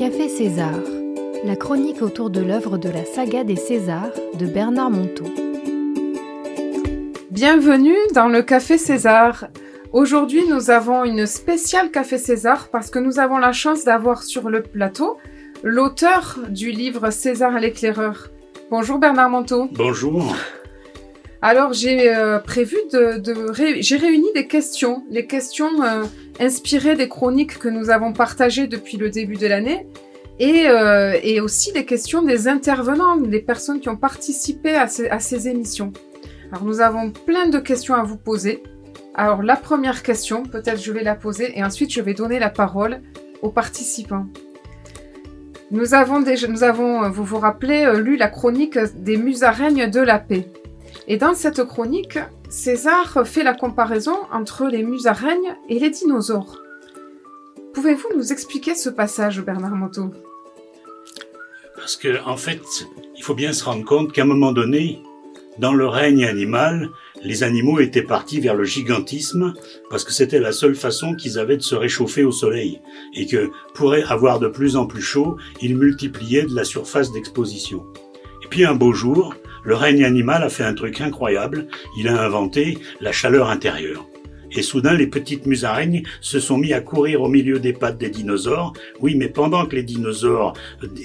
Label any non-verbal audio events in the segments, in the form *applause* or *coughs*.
Café César, la chronique autour de l'œuvre de la saga des Césars de Bernard Monteau. Bienvenue dans le Café César. Aujourd'hui, nous avons une spéciale Café César parce que nous avons la chance d'avoir sur le plateau l'auteur du livre César l'éclaireur. Bonjour Bernard Monteau. Bonjour. Alors j'ai euh, prévu de, j'ai réuni des questions, les questions euh, inspirées des chroniques que nous avons partagées depuis le début de l'année, et, euh, aussi des questions des intervenants, des personnes qui ont participé à ces, émissions. Alors nous avons plein de questions à vous poser. Alors la première question, peut-être je vais la poser, et ensuite je vais donner la parole aux participants. Nous avons déjà, nous avons, vous vous rappelez, lu la chronique des musaraignes de la paix. Et dans cette chronique, César fait la comparaison entre les musaraignes et les dinosaures. Pouvez-vous nous expliquer ce passage, Bernard Moto Parce que, en fait, il faut bien se rendre compte qu'à un moment donné, dans le règne animal, les animaux étaient partis vers le gigantisme parce que c'était la seule façon qu'ils avaient de se réchauffer au soleil et que pour avoir de plus en plus chaud, ils multipliaient de la surface d'exposition. Et puis un beau jour, le règne animal a fait un truc incroyable, il a inventé la chaleur intérieure. Et soudain, les petites musaraignes se sont mis à courir au milieu des pattes des dinosaures. Oui, mais pendant que les dinosaures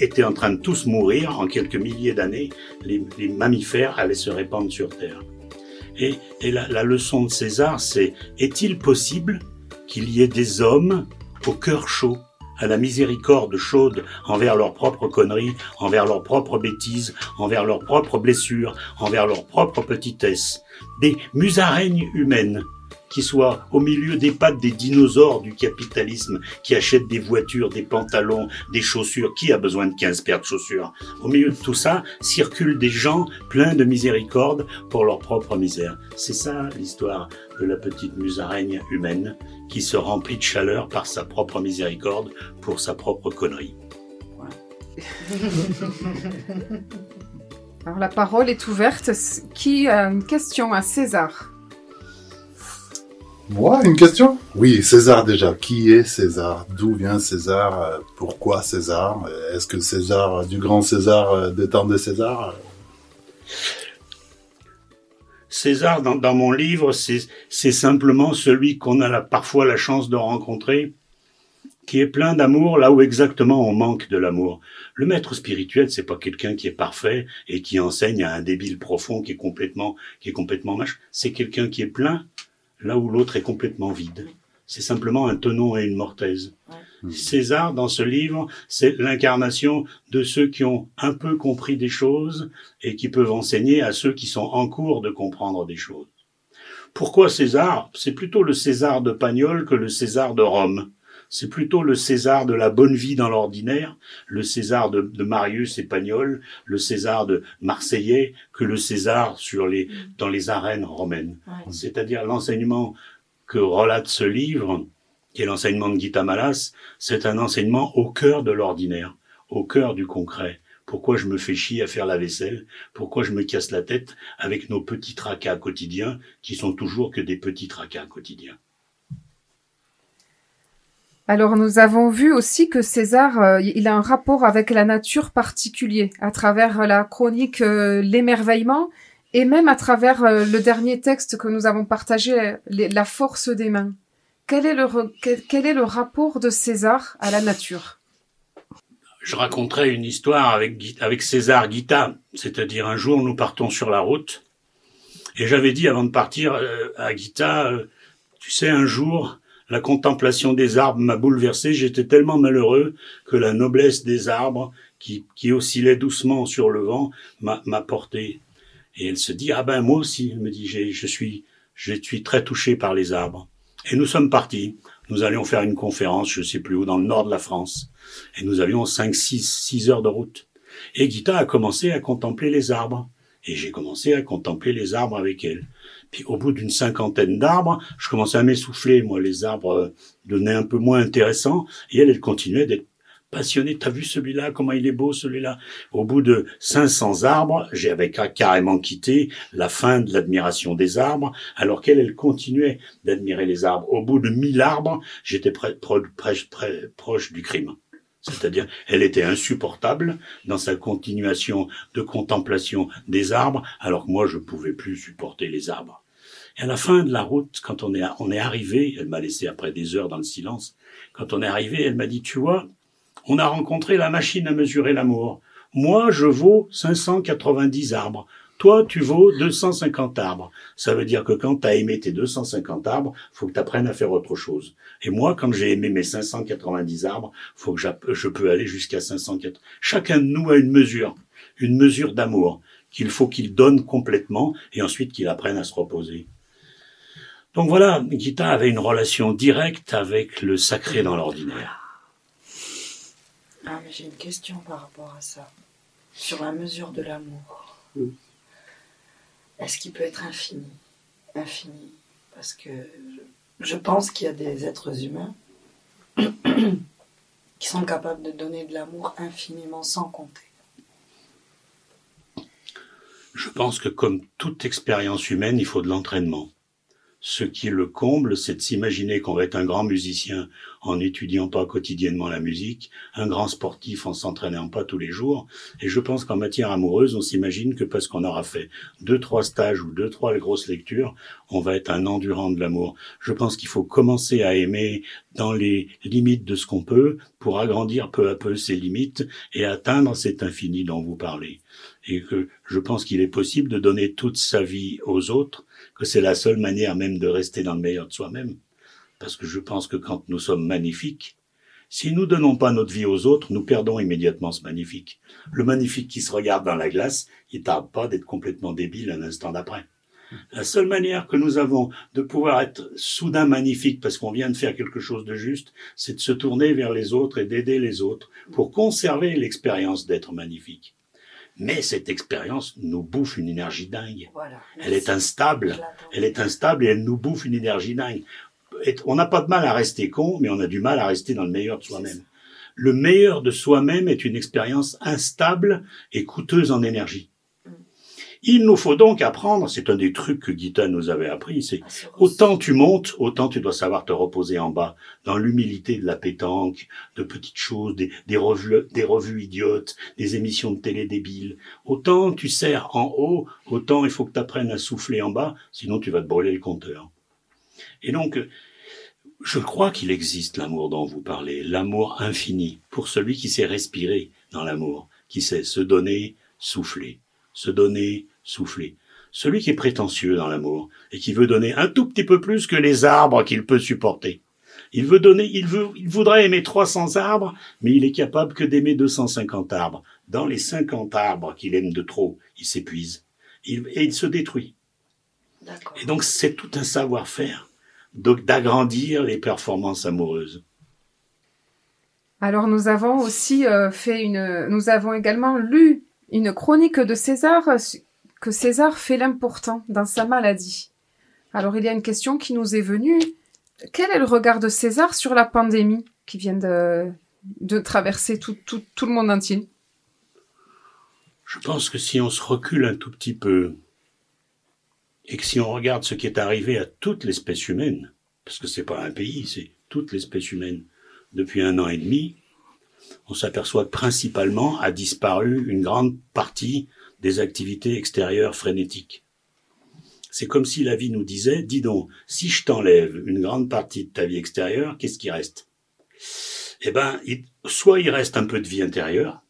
étaient en train de tous mourir, en quelques milliers d'années, les, mammifères allaient se répandre sur Terre. Et, la, la leçon de César, c'est est-il possible qu'il y ait des hommes au cœur chaud? À la miséricorde chaude envers leurs propres conneries, envers leurs propres bêtises, envers leurs propres blessures, envers leurs propres petitesses. Des musaraignes humaines qui soient au milieu des pattes des dinosaures du capitalisme qui achètent des voitures, des pantalons, des chaussures. Qui a besoin de 15 paires de chaussures? Au milieu de tout ça, circulent des gens pleins de miséricorde pour leur propre misère. C'est ça l'histoire de la petite musaraigne humaine qui se remplit de chaleur par sa propre miséricorde pour sa propre connerie. *laughs* Alors la parole est ouverte. Qui a une question à César moi, une question? Oui, César déjà. Qui est César? D'où vient César? Euh, Pourquoi César? Est-ce que César, du grand César euh, des temps de César? César, dans, mon livre, c'est simplement celui qu'on a parfois la chance de rencontrer, qui est plein d'amour là où exactement on manque de l'amour. Le maître spirituel, c'est pas quelqu'un qui est parfait et qui enseigne à un débile profond qui est complètement, qui est complètement mâche. C'est quelqu'un qui est plein là où l'autre est complètement vide. C'est simplement un tenon et une mortaise. César, dans ce livre, c'est l'incarnation de ceux qui ont un peu compris des choses et qui peuvent enseigner à ceux qui sont en cours de comprendre des choses. Pourquoi César? C'est plutôt le César de Pagnol que le César de Rome c'est plutôt le César de la bonne vie dans l'ordinaire, le César de, Marius et Pagnol, le César de Marseillais, que le César sur les, dans les arènes romaines. C'est-à-dire l'enseignement que relate ce livre, qui est l'enseignement de Gita Malas, c'est un enseignement au cœur de l'ordinaire, au cœur du concret. Pourquoi je me fais chier à faire la vaisselle? Pourquoi je me casse la tête avec nos petits tracas quotidiens qui sont toujours que des petits tracas quotidiens? Alors nous avons vu aussi que César, euh, il a un rapport avec la nature particulier à travers la chronique euh, L'émerveillement et même à travers euh, le dernier texte que nous avons partagé, La force des mains. Quel est, le, quel est le rapport de César à la nature? Je raconterai une histoire avec, avec César Guita, c'est-à-dire un jour nous partons sur la route et j'avais dit avant de partir à Guita, tu sais, un jour, la contemplation des arbres m'a bouleversé. J'étais tellement malheureux que la noblesse des arbres, qui, qui oscillait doucement sur le vent, m'a porté. Et elle se dit, ah ben moi aussi, elle me dit, je suis, je suis très touché par les arbres. Et nous sommes partis. Nous allions faire une conférence, je sais plus où, dans le nord de la France. Et nous avions cinq, six, six heures de route. Et Gita a commencé à contempler les arbres. Et j'ai commencé à contempler les arbres avec elle. Puis au bout d'une cinquantaine d'arbres, je commençais à m'essouffler. Moi, les arbres euh, devenaient un peu moins intéressants. Et elle, elle continuait d'être passionnée. T'as vu celui-là Comment il est beau celui-là? Au bout de 500 arbres, j'avais carrément quitté la fin de l'admiration des arbres, alors qu'elle, elle continuait d'admirer les arbres. Au bout de 1000 arbres, j'étais proche du crime. C'est-à-dire, elle était insupportable dans sa continuation de contemplation des arbres, alors que moi, je pouvais plus supporter les arbres. Et à la fin de la route, quand on est, on est arrivé, elle m'a laissé après des heures dans le silence, quand on est arrivé, elle m'a dit, tu vois, on a rencontré la machine à mesurer l'amour. Moi, je vaux 590 arbres. Toi, tu vaux 250 arbres. Ça veut dire que quand tu as aimé tes 250 arbres, faut que tu apprennes à faire autre chose. Et moi, quand j'ai aimé mes 590 arbres, faut que je peux aller jusqu'à 504. Chacun de nous a une mesure, une mesure d'amour qu'il faut qu'il donne complètement et ensuite qu'il apprenne à se reposer. Donc voilà, Gita avait une relation directe avec le sacré dans l'ordinaire. Ah, mais j'ai une question par rapport à ça. Sur la mesure de l'amour. Est-ce qu'il peut être infini? Infini. Parce que je pense qu'il y a des êtres humains *coughs* qui sont capables de donner de l'amour infiniment sans compter. Je pense que comme toute expérience humaine, il faut de l'entraînement. Ce qui le comble, c'est de s'imaginer qu'on va être un grand musicien en n'étudiant pas quotidiennement la musique, un grand sportif en s'entraînant pas tous les jours. Et je pense qu'en matière amoureuse, on s'imagine que parce qu'on aura fait deux, trois stages ou deux, trois grosses lectures, on va être un endurant de l'amour. Je pense qu'il faut commencer à aimer dans les limites de ce qu'on peut pour agrandir peu à peu ses limites et atteindre cet infini dont vous parlez. Et que je pense qu'il est possible de donner toute sa vie aux autres que c'est la seule manière même de rester dans le meilleur de soi-même. Parce que je pense que quand nous sommes magnifiques, si nous donnons pas notre vie aux autres, nous perdons immédiatement ce magnifique. Le magnifique qui se regarde dans la glace, il tarde pas d'être complètement débile un instant d'après. La seule manière que nous avons de pouvoir être soudain magnifique parce qu'on vient de faire quelque chose de juste, c'est de se tourner vers les autres et d'aider les autres pour conserver l'expérience d'être magnifique. Mais cette expérience nous bouffe une énergie dingue. elle est instable. Elle est instable et elle nous bouffe une énergie dingue. On n'a pas de mal à rester con, mais on a du mal à rester dans le meilleur de soi-même. Le meilleur de soi-même est une expérience instable et coûteuse en énergie. Il nous faut donc apprendre, c'est un des trucs que Gita nous avait appris, c'est autant tu montes, autant tu dois savoir te reposer en bas, dans l'humilité de la pétanque, de petites choses, des, revues, des revues idiotes, des émissions de télé débiles. Autant tu sers en haut, autant il faut que tu apprennes à souffler en bas, sinon tu vas te brûler le compteur. Et donc, je crois qu'il existe l'amour dont vous parlez, l'amour infini, pour celui qui sait respirer dans l'amour, qui sait se donner, souffler, se donner, souffler. Celui qui est prétentieux dans l'amour et qui veut donner un tout petit peu plus que les arbres qu'il peut supporter. Il veut donner, il veut, il voudrait aimer 300 arbres, mais il est capable que d'aimer 250 arbres. Dans les 50 arbres qu'il aime de trop, il s'épuise. et il se détruit. Et donc c'est tout un savoir-faire d'agrandir les performances amoureuses. Alors nous avons aussi euh, fait une, nous avons également lu une chronique de César que César fait l'important dans sa maladie. Alors il y a une question qui nous est venue. Quel est le regard de César sur la pandémie qui vient de, de traverser tout, tout, tout le monde entier? Je pense que si on se recule un tout petit peu et que si on regarde ce qui est arrivé à toute l'espèce humaine, parce que c'est pas un pays, c'est toute l'espèce humaine depuis un an et demi, on s'aperçoit que principalement a disparu une grande partie des activités extérieures frénétiques. C'est comme si la vie nous disait, dis donc, si je t'enlève une grande partie de ta vie extérieure, qu'est-ce qui reste? Eh ben, soit il reste un peu de vie intérieure,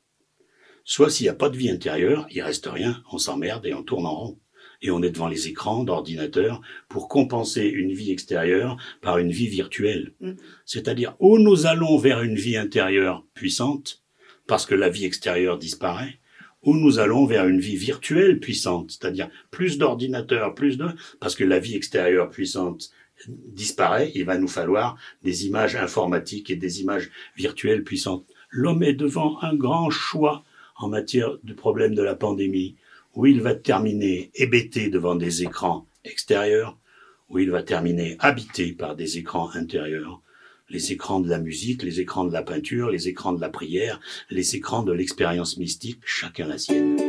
soit s'il n'y a pas de vie intérieure, il reste rien, on s'emmerde et on tourne en rond. Et on est devant les écrans d'ordinateur pour compenser une vie extérieure par une vie virtuelle. Mm. C'est-à-dire, où nous allons vers une vie intérieure puissante, parce que la vie extérieure disparaît, où nous allons vers une vie virtuelle puissante, c'est-à-dire plus d'ordinateurs, plus de... Parce que la vie extérieure puissante disparaît, il va nous falloir des images informatiques et des images virtuelles puissantes. L'homme est devant un grand choix en matière du problème de la pandémie, où il va terminer hébété devant des écrans extérieurs, où il va terminer habité par des écrans intérieurs les écrans de la musique, les écrans de la peinture, les écrans de la prière, les écrans de l'expérience mystique, chacun la sienne.